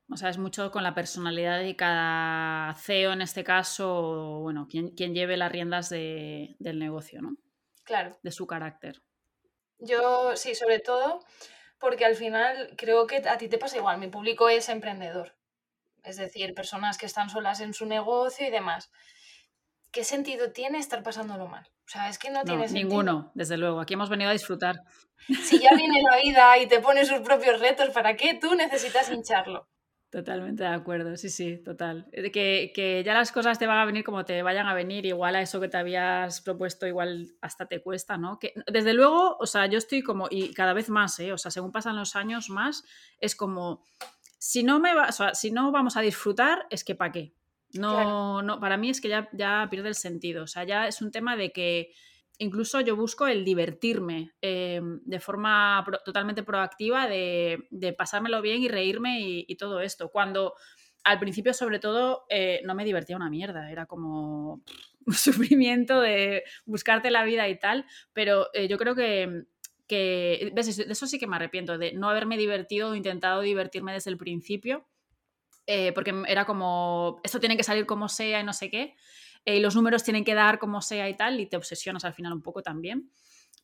O sea, es mucho con la personalidad de cada CEO en este caso, o bueno, quien, lleve las riendas del negocio, ¿no? Claro. De su carácter. Yo, sí, sobre todo porque al final creo que a ti te pasa igual. Mi público es emprendedor. Es decir, personas que están solas en su negocio y demás. ¿Qué sentido tiene estar pasándolo mal? O sea, es que no, tiene sentido. Ninguno, desde luego. Aquí hemos venido a disfrutar. <laughs> Si ya viene la vida y te pone sus propios retos, ¿para qué tú necesitas hincharlo? Totalmente de acuerdo, sí, sí, total. Que, que, ya las cosas te van a venir como te vayan a venir, igual a eso que te habías propuesto, igual hasta te cuesta, ¿no? Que, desde luego, o sea, yo estoy como, y cada vez más, ¿eh? O sea, según pasan los años más, es como, si no, me va, o sea, si no vamos a disfrutar, es que ¿para qué? No, no, para mí es que ya, ya pierde el sentido, o sea, ya es un tema de que incluso yo busco el divertirme em, de forma totalmente proactiva, de, pasármelo bien y reírme y, todo esto. Cuando al principio, sobre todo, eh, no me divertía una mierda, era como <laughs> un sufrimiento de buscarte la vida y tal, pero eh, yo creo que, que, De eso sí que me arrepiento, de no haberme divertido o intentado divertirme desde el principio. Eh, porque era como, esto tiene que salir como sea y no sé qué. Eh, los números tienen que dar como sea y tal, y te obsesionas al final un poco también.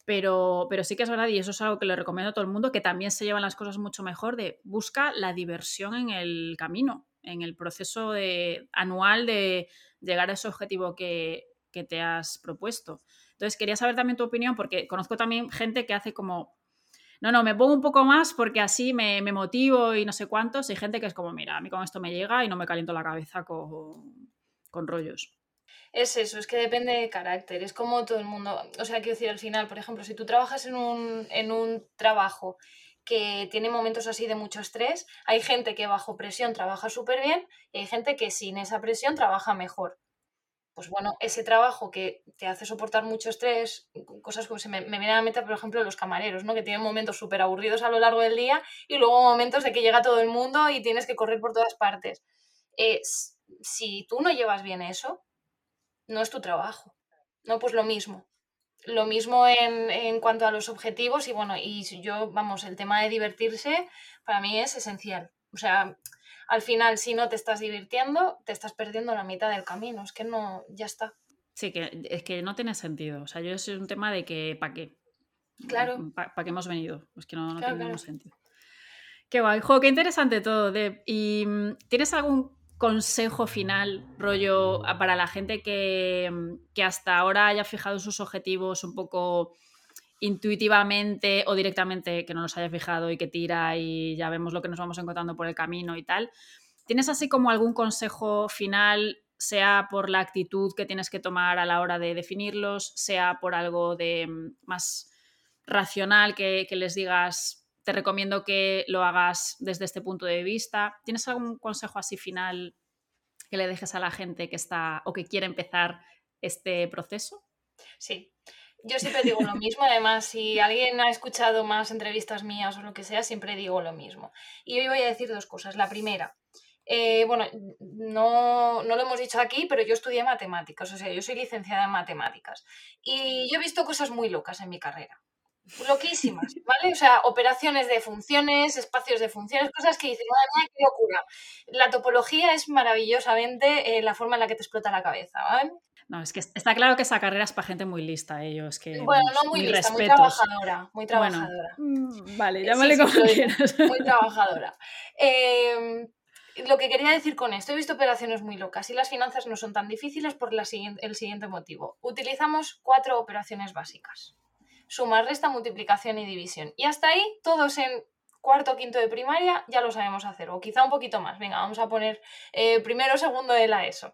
Pero, pero sí que es verdad, y eso es algo que le recomiendo a todo el mundo, que también se llevan las cosas mucho mejor de busca la diversión en el camino, en el proceso de, anual de llegar a ese objetivo que, que te has propuesto. Entonces, quería saber también tu opinión, porque conozco también gente que hace como no, no, me pongo un poco más porque así me, me, motivo y no sé cuántos. Hay gente que es como, mira, a mí con esto me llega y no me caliento la cabeza con, con rollos. Es eso, es que depende de carácter, es como todo el mundo, o sea, quiero decir, al final, por ejemplo, si tú trabajas en un, en un trabajo que tiene momentos así de mucho estrés, hay gente que bajo presión trabaja súper bien y hay gente que sin esa presión trabaja mejor. Pues bueno, ese trabajo que te hace soportar mucho estrés, cosas como se me, me viene a la por ejemplo, los camareros, ¿no? Que tienen momentos súper aburridos a lo largo del día y luego momentos de que llega todo el mundo y tienes que correr por todas partes. si tú no llevas bien eso, no es tu trabajo. No, pues lo mismo. Lo mismo en, cuanto a los objetivos y bueno, y yo, vamos, el tema de divertirse para mí es esencial. O sea, al final, si no te estás divirtiendo, te estás perdiendo la mitad del camino. Es que no, ya está. Sí, que es que no tiene sentido. O sea, yo es un tema de que, ¿para qué? Claro. Mm, ¿Para qué hemos venido? Es que no, no tiene ningún sentido. Qué guay. Jo, qué interesante todo, Deb. ¿Y mm, tienes algún consejo final, rollo, para la gente que, que, hasta ahora haya fijado sus objetivos un poco intuitivamente o directamente que no los haya fijado y que tira y ya vemos lo que nos vamos encontrando por el camino y tal? ¿Tienes así como algún consejo final, sea por la actitud que tienes que tomar a la hora de definirlos, sea por algo de mm, más racional que, que les digas te recomiendo que lo hagas desde este punto de vista. ¿Tienes algún consejo así final que le dejes a la gente que está o que quiere empezar este proceso? Sí, yo siempre digo lo mismo, además, si alguien ha escuchado más entrevistas mías o lo que sea, siempre digo lo mismo. Y hoy voy a decir dos cosas. La primera, eh, bueno, no, no, lo hemos dicho aquí, pero yo estudié matemáticas, o sea, yo soy licenciada en matemáticas. Y yo he visto cosas muy locas en mi carrera loquísimas, <laughs> ¿vale? O sea, operaciones de funciones, espacios de funciones, cosas que dicen, madre mía, qué locura. La topología es maravillosamente eh, la forma en la que te explota la cabeza, ¿vale? No, es que está claro que esa carrera es para gente muy lista, ellos. Que, bueno, no muy lista, muy trabajadora. Muy trabajadora. Mm, vale, llámale como quieras. Muy trabajadora. Em, lo que quería decir con esto, he visto operaciones muy locas y las finanzas no son tan difíciles por el siguiente motivo. Utilizamos cuatro operaciones básicas. Suma, resta, multiplicación y división. Y hasta ahí, todos en cuarto o quinto de primaria ya lo sabemos hacer, o quizá un poquito más. Venga, vamos a poner eh, primero o segundo de la ESO.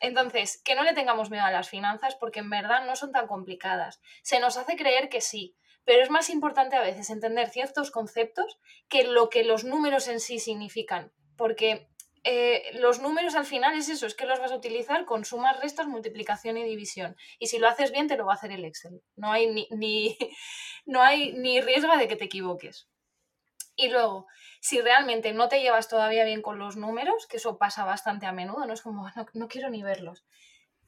Entonces, que no le tengamos miedo a las finanzas porque en verdad no son tan complicadas. Se nos hace creer que sí, pero es más importante a veces entender ciertos conceptos que lo que los números en sí significan, porque eh, los números al final es eso, es que los vas a utilizar con sumas, restas, multiplicación y división. Y si lo haces bien, te lo va a hacer el Excel. No hay ni, <laughs> no hay ni riesgo de que te equivoques. Y luego, si realmente no te llevas todavía bien con los números, que eso pasa bastante a menudo, no es como, no, quiero ni verlos,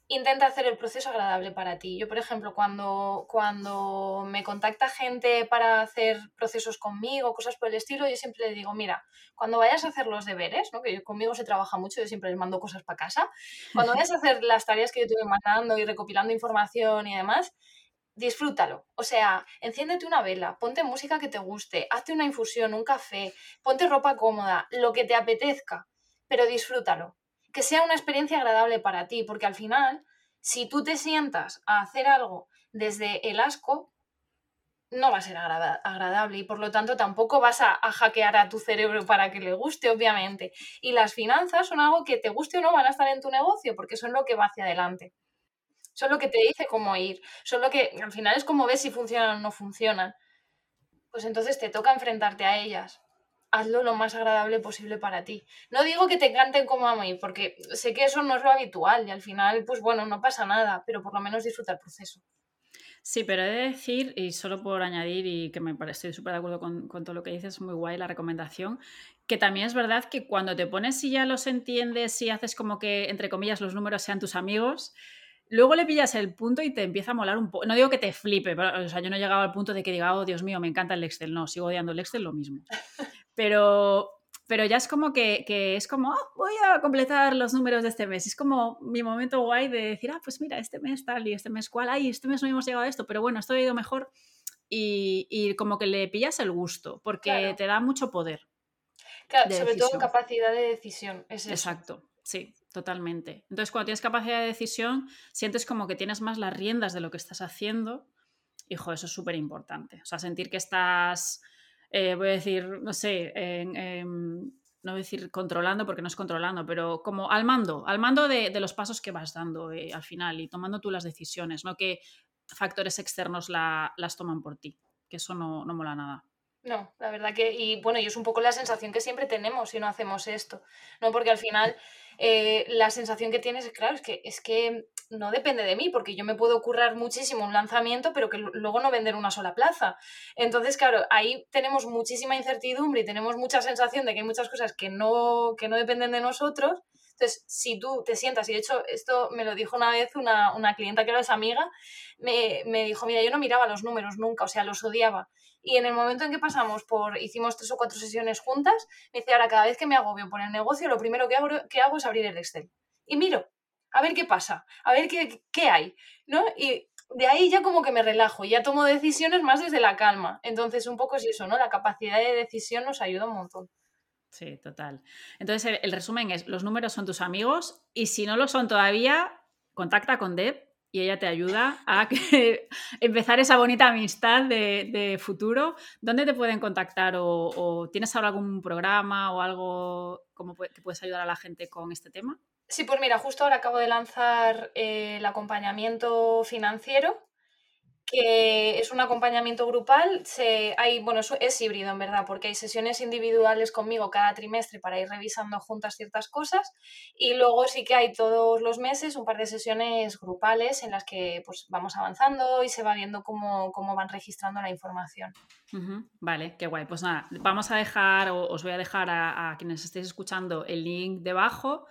intenta hacer el proceso agradable para ti. Yo, por ejemplo, cuando, cuando me contacta gente para hacer procesos conmigo, cosas por el estilo, yo siempre le digo, mira, cuando vayas a hacer los deberes, ¿no? que conmigo se trabaja mucho, yo siempre les mando cosas para casa, cuando vayas a hacer las tareas que yo te voy mandando y recopilando información y demás, disfrútalo. O sea, enciéndete una vela, ponte música que te guste, hazte una infusión, un café, ponte ropa cómoda, lo que te apetezca, pero disfrútalo. Que sea una experiencia agradable para ti, porque al final, si tú te sientas a hacer algo desde el asco, no va a ser agradable y por lo tanto tampoco vas a, a, hackear a tu cerebro para que le guste, obviamente. Y las finanzas son algo que te guste o no van a estar en tu negocio porque son lo que va hacia adelante son lo que te dice cómo ir, son lo que al final es como ves si funcionan o no funcionan. Pues entonces te toca enfrentarte a ellas. Hazlo lo más agradable posible para ti. No digo que te encanten como a mí, porque sé que eso no es lo habitual y al final, pues bueno, no pasa nada, pero por lo menos disfruta el proceso. Sí, pero he de decir, y solo por añadir, y que me parece, estoy súper de acuerdo con, todo lo que dices, muy guay la recomendación, que también es verdad que cuando te pones y ya los entiendes y haces como que, entre comillas, los números sean tus amigos, Luego le pillas el punto y te empieza a molar un poco. No digo que te flipe, pero, o sea, yo no he llegado al punto de que diga, oh, Dios mío, me encanta el Excel. No, sigo odiando el Excel, lo mismo. <laughs> Pero, pero ya es como que, es como, oh, voy a completar los números de este mes. Es como mi momento guay de decir, ah, pues mira, este mes tal y este mes cual, ay, este mes no hemos llegado a esto, pero bueno, esto ha ido mejor. Y, como que le pillas el gusto, porque te da mucho poder. Claro, sobre todo capacidad de decisión. Es Exacto, sí. Totalmente. Entonces, cuando tienes capacidad de decisión, sientes como que tienes más las riendas de lo que estás haciendo. Hijo, eso es súper importante. O sea, sentir que estás, eh, voy a decir, no sé, no voy a decir controlando porque no es controlando, pero como al mando, al mando de, los pasos que vas dando eh, al final y tomando tú las decisiones, no que factores externos las toman por ti, que eso no, no mola nada. No, la verdad que, y bueno, y es un poco la sensación que siempre tenemos si no hacemos esto, ¿no? Porque al final eh, la sensación que tienes, claro, es que, es que no depende de mí, porque yo me puedo currar muchísimo un lanzamiento, pero que luego no vender una sola plaza. Entonces, claro, ahí tenemos muchísima incertidumbre y tenemos mucha sensación de que hay muchas cosas que no, que no dependen de nosotros. Entonces, si tú te sientas, y de hecho esto me lo dijo una vez una, una clienta que era esa amiga, me, me dijo, mira, yo no miraba los números nunca, o sea, los odiaba. Y en el momento en que pasamos por, hicimos tres o cuatro sesiones juntas, me dice, ahora cada vez que me agobio por el negocio, lo primero que hago, que hago es abrir el Excel. Y miro, a ver qué pasa, a ver qué, qué hay, ¿no? Y de ahí ya como que me relajo, ya tomo decisiones más desde la calma. Entonces, un poco es eso, ¿no? La capacidad de decisión nos ayuda un montón. Sí, total. Entonces, el, resumen es, los números son tus amigos y si no lo son todavía, contacta con Deb y ella te ayuda a <laughs> empezar esa bonita amistad de, futuro. ¿Dónde te pueden contactar o, tienes ahora algún programa o algo como que puedes ayudar a la gente con este tema? Sí, pues mira, justo ahora acabo de lanzar eh, el acompañamiento financiero que es un acompañamiento grupal. Se, hay, bueno, es híbrido en verdad, porque hay sesiones individuales conmigo cada trimestre para ir revisando juntas ciertas cosas y luego sí que hay todos los meses un par de sesiones grupales en las que pues, vamos avanzando y se va viendo cómo, cómo van registrando la información. Vale, qué guay. Pues nada, vamos a dejar, o os voy a dejar a, a quienes estéis escuchando el link debajo.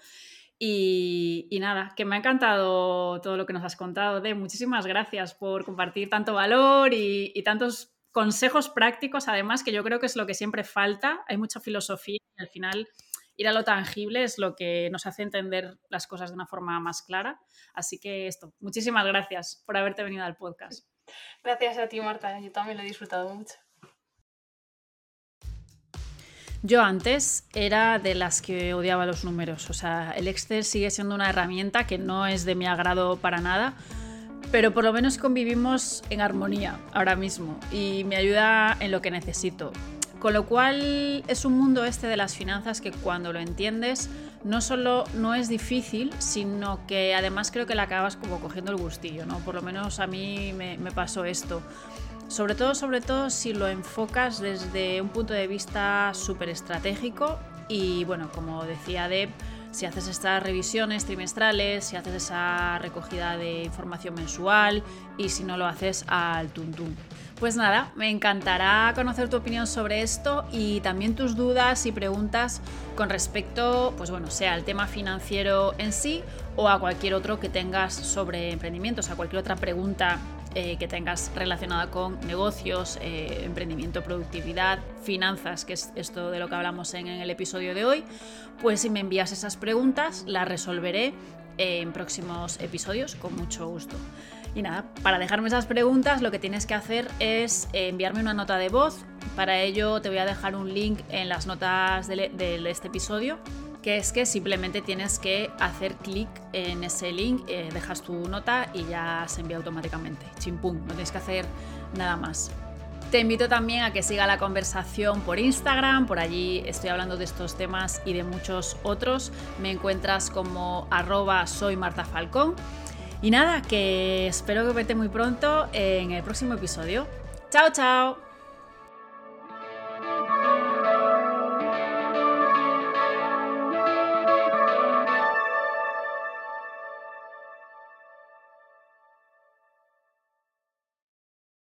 Y, nada, que me ha encantado todo lo que nos has contado. De muchísimas gracias por compartir tanto valor y, tantos consejos prácticos, además, que yo creo que es lo que siempre falta. Hay mucha filosofía y al final ir a lo tangible es lo que nos hace entender las cosas de una forma más clara. Así que esto, muchísimas gracias por haberte venido al podcast. Gracias a ti, Marta. Yo también lo he disfrutado mucho. Yo antes era de las que odiaba los números, o sea, el Excel sigue siendo una herramienta que no es de mi agrado para nada, pero por lo menos convivimos en armonía ahora mismo y me ayuda en lo que necesito. Con lo cual es un mundo este de las finanzas que cuando lo entiendes no solo no es difícil, sino que además creo que le acabas como cogiendo el gustillo, ¿no? Por lo menos a mí me, me pasó esto. Sobre todo, sobre todo si lo enfocas desde un punto de vista súper estratégico y bueno, como decía Deb, si haces estas revisiones trimestrales, si haces esa recogida de información mensual y si no lo haces al tuntún. Pues nada, me encantará conocer tu opinión sobre esto y también tus dudas y preguntas con respecto, pues bueno, sea al tema financiero en sí o a cualquier otro que tengas sobre emprendimientos, a cualquier otra pregunta eh, que tengas relacionada con negocios, eh, emprendimiento, productividad, finanzas, que es esto de lo que hablamos en, el episodio de hoy, pues si me envías esas preguntas, las resolveré en próximos episodios con mucho gusto. Y nada, para dejarme esas preguntas lo que tienes que hacer es enviarme una nota de voz. Para ello te voy a dejar un link en las notas de este episodio que es que simplemente tienes que hacer clic en ese link, eh, dejas tu nota y ya se envía automáticamente. Chimpum, no tienes que hacer nada más. Te invito también a que siga la conversación por Instagram, por allí estoy hablando de estos temas y de muchos otros. Me encuentras como arroba soy Marta Falcón. Y nada, que espero que vete muy pronto en el próximo episodio. ¡Chao, chao!